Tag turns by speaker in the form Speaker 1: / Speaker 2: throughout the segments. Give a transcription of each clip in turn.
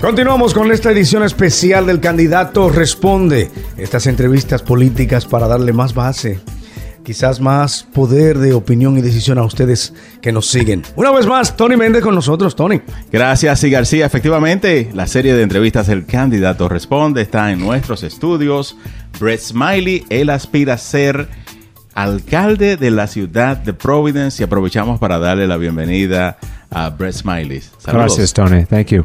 Speaker 1: Continuamos con esta edición especial del candidato Responde. Estas entrevistas políticas para darle más base, quizás más poder de opinión y decisión a ustedes que nos siguen. Una vez más, Tony Méndez con nosotros, Tony.
Speaker 2: Gracias, y García. Efectivamente, la serie de entrevistas El candidato Responde está en nuestros estudios. Brett Smiley, él aspira a ser alcalde de la ciudad de Providence y aprovechamos para darle la bienvenida a Brett Smiley.
Speaker 3: Saludos. Gracias, Tony. Thank you.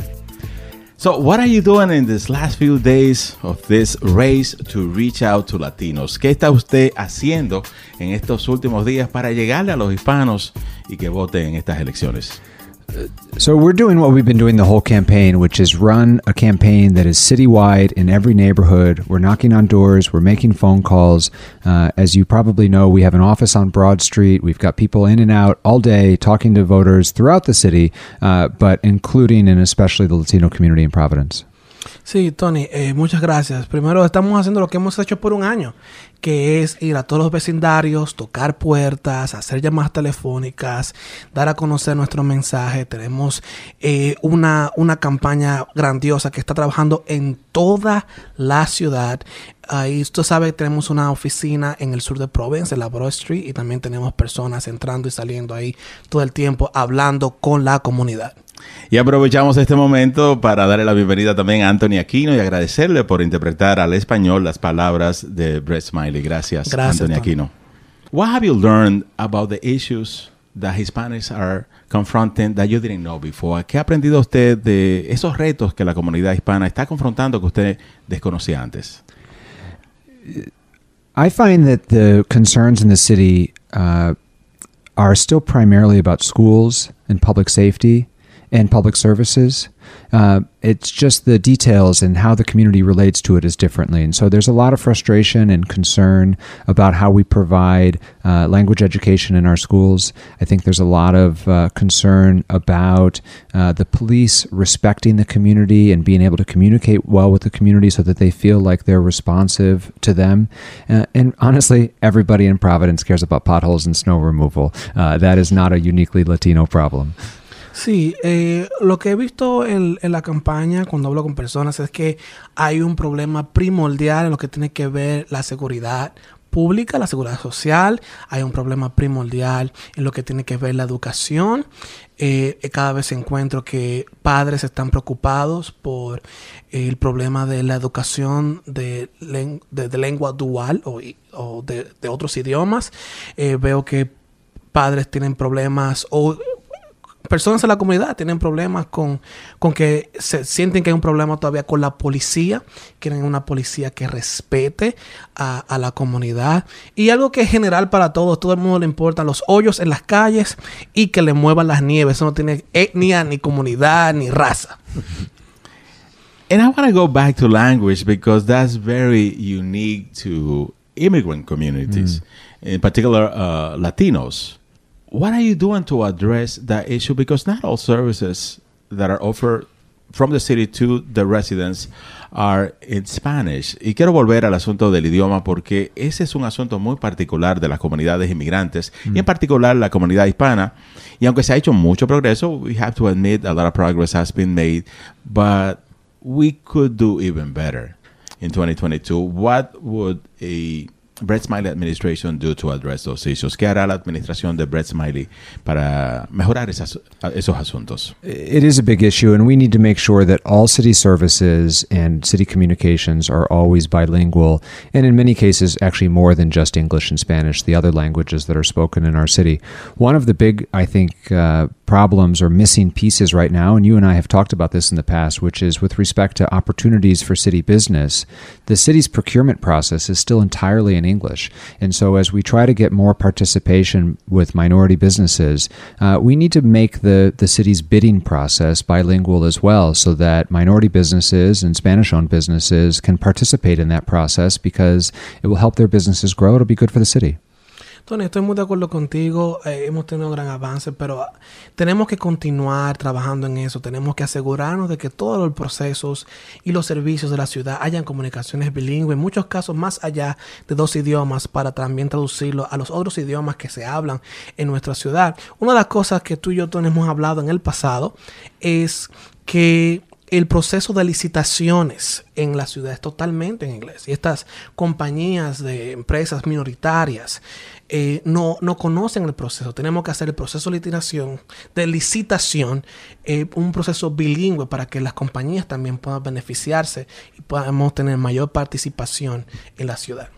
Speaker 2: So, what are you doing in these last few days of this race to reach out to Latinos? ¿Qué está usted haciendo en estos últimos días para llegarle a los hispanos y que voten en estas elecciones?
Speaker 3: So we're doing what we've been doing the whole campaign, which is run a campaign that is citywide in every neighborhood. We're knocking on doors, we're making phone calls. Uh, as you probably know, we have an office on Broad Street. We've got people in and out all day talking to voters throughout the city, uh, but including and especially the Latino community in Providence.
Speaker 4: Sí, Tony, eh, muchas gracias. Primero, estamos haciendo lo que hemos hecho por un año, que es ir a todos los vecindarios, tocar puertas, hacer llamadas telefónicas, dar a conocer nuestro mensaje. Tenemos eh, una, una campaña grandiosa que está trabajando en toda la ciudad. Ahí usted sabe tenemos una oficina en el sur de Provence, en la Broad Street, y también tenemos personas entrando y saliendo ahí todo el tiempo hablando con la comunidad.
Speaker 2: Y aprovechamos este momento para darle la bienvenida también a Anthony Aquino y agradecerle por interpretar al español las palabras de Brett Smiley. Gracias,
Speaker 4: Gracias
Speaker 2: Anthony Aquino. What have you learned about the issues that Hispanics are confronting that you didn't know before? ¿Qué ha aprendido usted de esos retos que la comunidad hispana está confrontando que usted desconocía antes?
Speaker 3: I find that the concerns in the city uh, are still primarily about schools and public safety and public services. Uh, it's just the details and how the community relates to it is differently. And so there's a lot of frustration and concern about how we provide uh, language education in our schools. I think there's a lot of uh, concern about uh, the police respecting the community and being able to communicate well with the community so that they feel like they're responsive to them. Uh, and honestly, everybody in Providence cares about potholes and snow removal. Uh, that is not a uniquely Latino problem.
Speaker 4: Sí, eh, lo que he visto en, la campaña cuando hablo con personas es que hay un problema primordial en lo que tiene que ver la seguridad pública, la seguridad social, hay un problema primordial en lo que tiene que ver la educación. Eh, cada vez encuentro que padres están preocupados por el problema de la educación de, de, de lengua dual o, de, otros idiomas. Eh, veo que padres tienen problemas o personas en la comunidad tienen problemas con, con que se sienten que hay un problema todavía con la policía, quieren una policía que respete a, a, la comunidad y algo que es general para todos, todo el mundo le importan los hoyos en las calles y que le muevan las nieves, eso no tiene etnia, ni comunidad, ni raza.
Speaker 2: And I want to go back to language because that's very unique to immigrant communities, mm. in particular uh, Latinos. What are you doing to address that issue? Because not all services that are offered from the city to the residents are in Spanish. Y quiero volver al asunto del idioma porque ese es un asunto muy particular de las comunidades inmigrantes mm. y en particular la comunidad hispana. Y aunque se ha hecho mucho progreso, we have to admit a lot of progress has been made, but we could do even better in 2022. What would a Brett Smiley administration do to address those issues? ¿Qué hará la administración de Smiley para mejorar esas, esos asuntos?
Speaker 3: It is a big issue, and we need to make sure that all city services and city communications are always bilingual, and in many cases, actually more than just English and Spanish, the other languages that are spoken in our city. One of the big, I think, uh, problems or missing pieces right now, and you and I have talked about this in the past, which is with respect to opportunities for city business. The city's procurement process is still entirely in English. And so, as we try to get more participation with minority businesses, uh, we need to make the, the city's bidding process bilingual as well so that minority businesses and Spanish owned businesses can participate in that process because it will help their businesses grow. It'll be good for the city.
Speaker 4: Tony, estoy muy de acuerdo contigo. Eh, hemos tenido gran avance, pero tenemos que continuar trabajando en eso. Tenemos que asegurarnos de que todos los procesos y los servicios de la ciudad hayan comunicaciones bilingües, en muchos casos más allá de dos idiomas, para también traducirlo a los otros idiomas que se hablan en nuestra ciudad. Una de las cosas que tú y yo, Tony, hemos hablado en el pasado es que el proceso de licitaciones en la ciudad es totalmente en inglés. Y estas compañías de empresas minoritarias eh, no, no conocen el proceso. Tenemos que hacer el proceso de licitación, de licitación, eh, un proceso bilingüe para que las compañías también puedan beneficiarse y podamos tener mayor participación en la ciudad.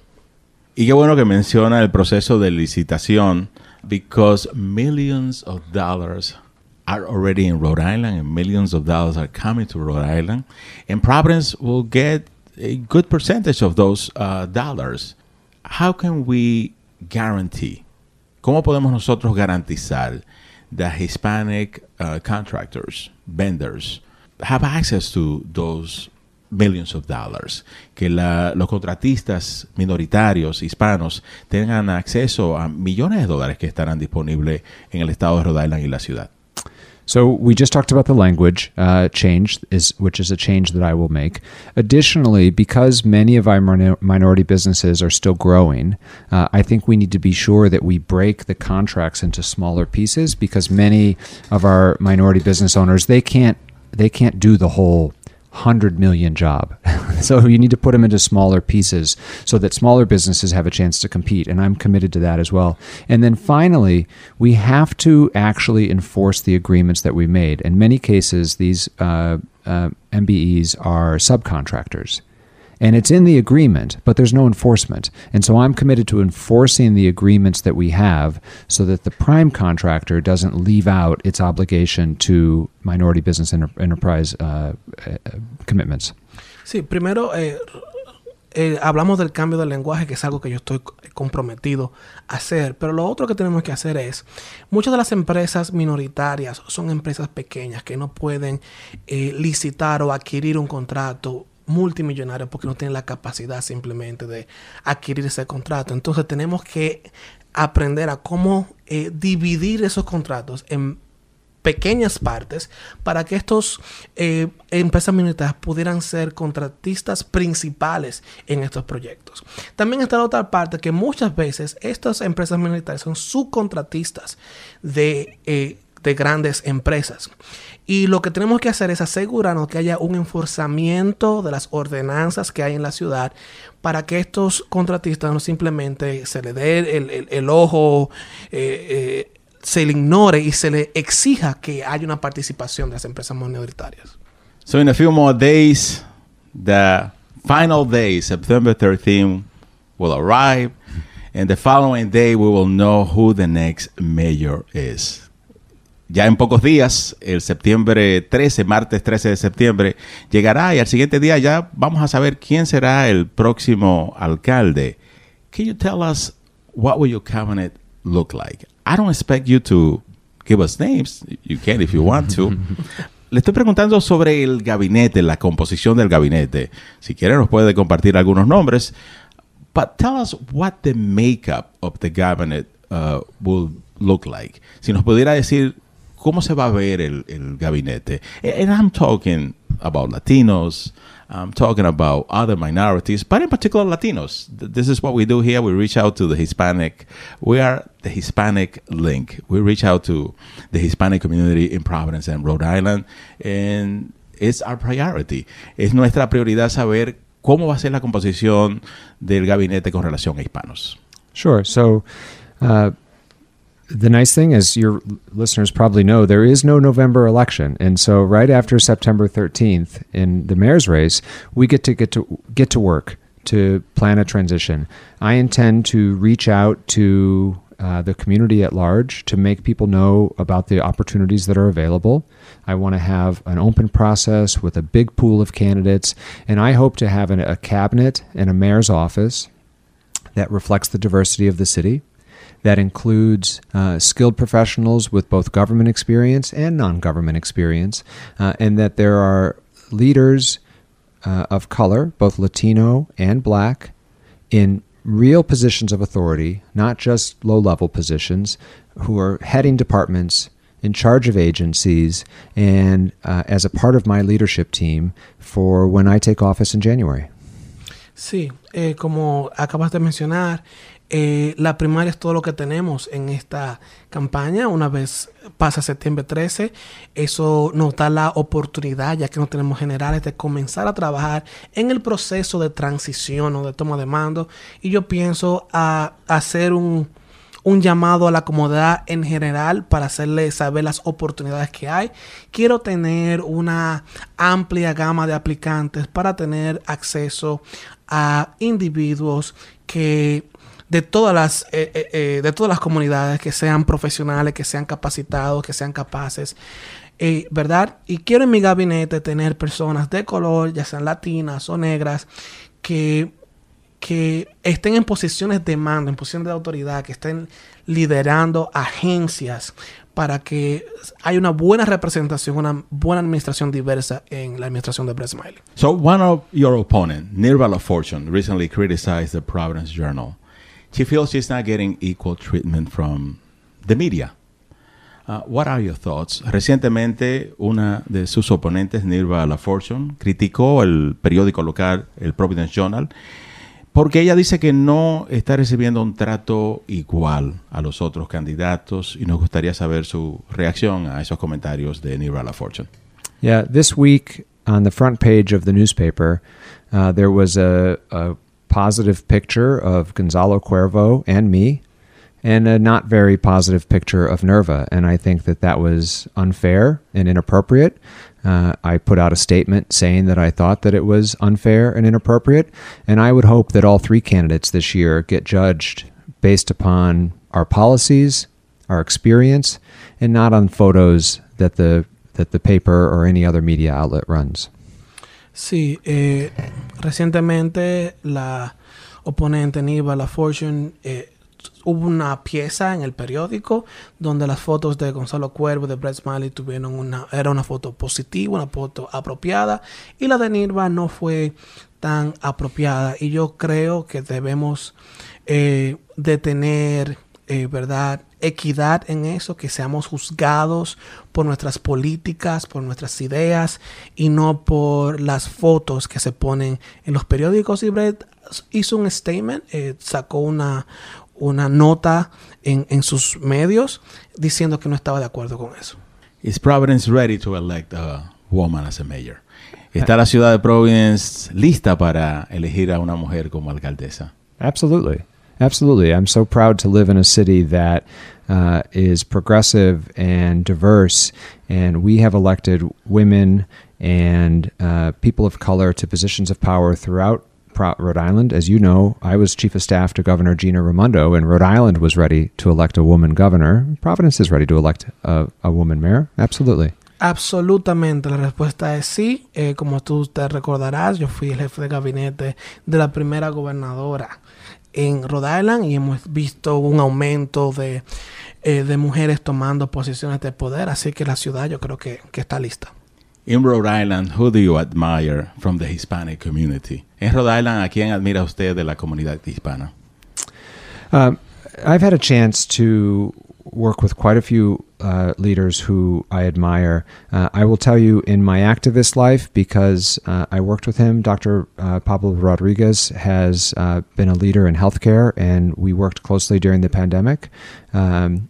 Speaker 2: Y qué bueno que menciona el proceso de licitación, because millions of dollars are already in Rhode Island and millions of dollars are coming to Rhode Island, and Providence will get a good percentage of those uh, dollars. How can we guarantee? ¿Cómo podemos nosotros garantizar that Hispanic uh, contractors, vendors, have access to those millions of dollars? Que la, los contratistas minoritarios hispanos tengan acceso a millones de dólares que estarán disponibles en el estado de Rhode Island y la ciudad.
Speaker 3: So we just talked about the language uh, change, is which is a change that I will make. Additionally, because many of our minor- minority businesses are still growing, uh, I think we need to be sure that we break the contracts into smaller pieces because many of our minority business owners they can't they can't do the whole 100 million job. so you need to put them into smaller pieces so that smaller businesses have a chance to compete. And I'm committed to that as well. And then finally, we have to actually enforce the agreements that we made. In many cases, these uh, uh, MBEs are subcontractors and it's in the agreement, but there's no enforcement. And so I'm committed to enforcing the agreements that we have so that the prime contractor doesn't leave out its obligation to minority business enter- enterprise uh, uh, commitments.
Speaker 4: Sí, primero eh, eh, hablamos del cambio del lenguaje, que es algo que yo estoy comprometido a hacer, pero lo otro que tenemos que hacer es, muchas de las empresas minoritarias son empresas pequeñas que no pueden eh, licitar o adquirir un contrato multimillonarios porque no tienen la capacidad simplemente de adquirir ese contrato. Entonces tenemos que aprender a cómo eh, dividir esos contratos en pequeñas partes para que estos eh, empresas minoritarias pudieran ser contratistas principales en estos proyectos. También está la otra parte que muchas veces estas empresas minoritarias son subcontratistas de, eh, de grandes empresas. Y lo que tenemos que hacer es asegurarnos que haya un enforzamiento de las ordenanzas que hay en la ciudad para que estos contratistas no simplemente se le dé el, el, ojo, eh, eh, se le ignore y se le exija que haya una participación de las empresas minoritarias.
Speaker 2: So in a few more days, the final day, September 13, will arrive, and the following day we will know who the next mayor is. Ya en pocos días, el septiembre 13, martes 13 de septiembre, llegará y al siguiente día ya vamos a saber quién será el próximo alcalde. Can you tell us what will your cabinet look like? I don't expect you to give us names. You can if you want to. Le estoy preguntando sobre el gabinete, la composición del gabinete. Si quiere nos puede compartir algunos nombres. But tell us what the makeup of the cabinet uh, will look like. Si nos pudiera decir cómo se va a ver el, el gabinete. And I'm talking about Latinos, I'm talking about other minorities, but in particular Latinos. This is what we do here. We reach out to the Hispanic. We are the Hispanic link. We reach out to the Hispanic community in Providence and Rhode Island, and it's our priority. Es nuestra prioridad saber cómo va a ser la composición del gabinete con relación a hispanos.
Speaker 3: Sure. So, uh, the nice thing, as your listeners probably know, there is no November election, and so right after September 13th in the mayor's race, we get to get to get to work to plan a transition. I intend to reach out to uh, the community at large to make people know about the opportunities that are available. I want to have an open process with a big pool of candidates, and I hope to have an, a cabinet and a mayor's office that reflects the diversity of the city that includes uh, skilled professionals with both government experience and non government experience, uh, and that there are leaders uh, of color, both Latino and black, in real positions of authority, not just low level positions, who are heading departments. In charge of agencies, and uh, as a part of my leadership team for when I take office in January.
Speaker 4: Sí, eh, como acabas de mencionar, eh, la primaria es todo lo que tenemos en esta campaña. Una vez pasa septiembre 13, eso nos da la oportunidad, ya que no tenemos generales, de comenzar a trabajar en el proceso de transición o de toma de mando. Y yo pienso hacer un, un llamado a la comunidad en general para hacerle saber las oportunidades que hay. Quiero tener una amplia gama de aplicantes para tener acceso a individuos que de todas las eh, eh, eh, de todas las comunidades que sean profesionales, que sean capacitados, que sean capaces. ¿Verdad? Y quiero en mi gabinete tener personas de color, ya sean latinas o negras, que, que estén en posiciones de mando, en posiciones de autoridad, que estén liderando agencias para que haya una buena representación, una buena administración diversa en la administración de Brett Smiley.
Speaker 2: So one of your opponents, Nirvala Fortune, recently criticized the Providence Journal. She feels she's not getting equal treatment from the media. Uh, what are your thoughts? Recientemente, una de sus oponentes, Nirva La Fortune, criticó el periódico local, el Providence Journal, porque ella dice que no está recibiendo un trato igual a los otros candidatos y nos gustaría saber su reacción a esos comentarios de Nirva La Fortune.
Speaker 3: Yeah, this week on the front page of the newspaper, uh, there was a, a positive picture of Gonzalo Cuervo and me, and a not very positive picture of Nerva. And I think that that was unfair and inappropriate. Uh, I put out a statement saying that I thought that it was unfair and inappropriate. And I would hope that all three candidates this year get judged based upon our policies, our experience, and not on photos that the that the paper or any other media outlet runs.
Speaker 4: Sí, eh, recientemente la oponente Niva, la Fortune, eh, hubo una pieza en el periódico donde las fotos de Gonzalo Cuervo, de Brett Smiley, tuvieron una, era una foto positiva, una foto apropiada, y la de Nirva no fue tan apropiada. Y yo creo que debemos eh, de tener, eh, ¿verdad? Equidad en eso, que seamos juzgados por nuestras políticas, por nuestras ideas y no por las fotos que se ponen en los periódicos. Y Brett hizo un statement, eh, sacó una, una nota en, en sus medios diciendo que no estaba de acuerdo con eso.
Speaker 2: Is Providence ready to elect a woman as a mayor? ¿Está la ciudad de Providence lista para elegir a una mujer como alcaldesa?
Speaker 3: Absolutely. Absolutely. I'm so proud to live in a city that uh, is progressive and diverse, and we have elected women and uh, people of color to positions of power throughout Rhode Island. As you know, I was chief of staff to Governor Gina Raimondo, and Rhode Island was ready to elect a woman governor. Providence is ready to elect a, a woman mayor. Absolutely.
Speaker 4: Absolutamente, la respuesta es sí. Eh, como tú te recordarás, yo fui el jefe de gabinete de la primera gobernadora en Rhode Island y hemos visto un aumento de, eh, de mujeres tomando posiciones de poder, así que la ciudad yo creo que, que está lista.
Speaker 2: In Rhode Island, who do you admire from the Hispanic community? En Rhode Island, ¿a quién admira usted de la comunidad hispana?
Speaker 3: Um, I've had a chance to work with quite a few uh, leaders who I admire. Uh, I will tell you in my activist life, because uh, I worked with him, Dr. Uh, Pablo Rodriguez has uh, been a leader in healthcare, and we worked closely during the pandemic. Um,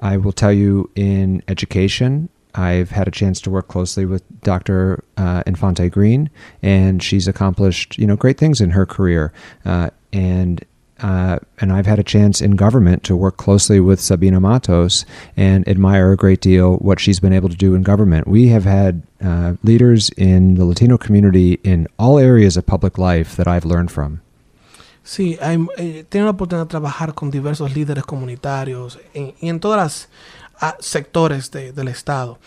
Speaker 3: I will tell you in education, I've had a chance to work closely with Dr. Uh, Infante Green, and she's accomplished you know great things in her career. and uh, and I've had a chance in government to work closely with Sabina Matos and admire a great deal what she's been able to do in government. We have had uh, leaders in the Latino community in all areas of public life that I've learned from.
Speaker 4: Sí, eh, la oportunidad de trabajar con diversos líderes comunitarios y en todas las sectores de, del Estado.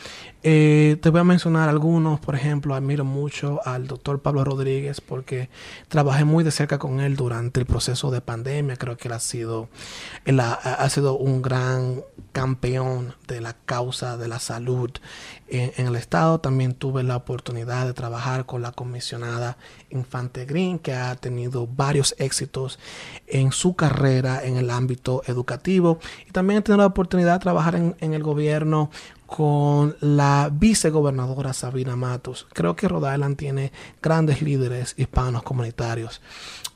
Speaker 4: Eh, te voy a mencionar algunos, por ejemplo, admiro mucho al doctor Pablo Rodríguez porque trabajé muy de cerca con él durante el proceso de pandemia. Creo que él ha sido, ha, ha sido un gran campeón de la causa de la salud en, el Estado. También tuve la oportunidad de trabajar con la comisionada Infante Green, que ha tenido varios éxitos en su carrera en el ámbito educativo. Y también he tenido la oportunidad de trabajar en en el gobierno con la vicegobernadora Sabina Matos. Creo que Rhode Island tiene grandes líderes hispanos comunitarios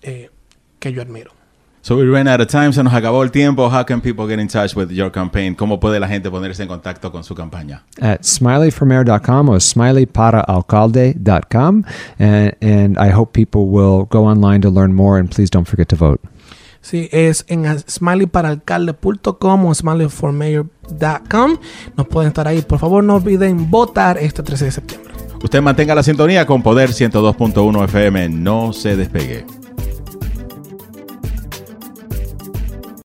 Speaker 4: eh, que yo admiro.
Speaker 2: So we ran out of time, se nos acabó el tiempo. How can people get in touch with your campaign? ¿Cómo puede la gente ponerse en contacto con su campaña?
Speaker 3: At smileyformayor.com or smileyparaalcalde.com. And, and I hope people will go online to learn more and please don't forget to vote.
Speaker 4: Sí, es en smileyparaalcalde.com o smileyformayor.com. Nos pueden estar ahí. Por favor, no olviden votar este 13 de septiembre.
Speaker 2: Usted mantenga la sintonía con Poder 102.1 FM. No se despegue.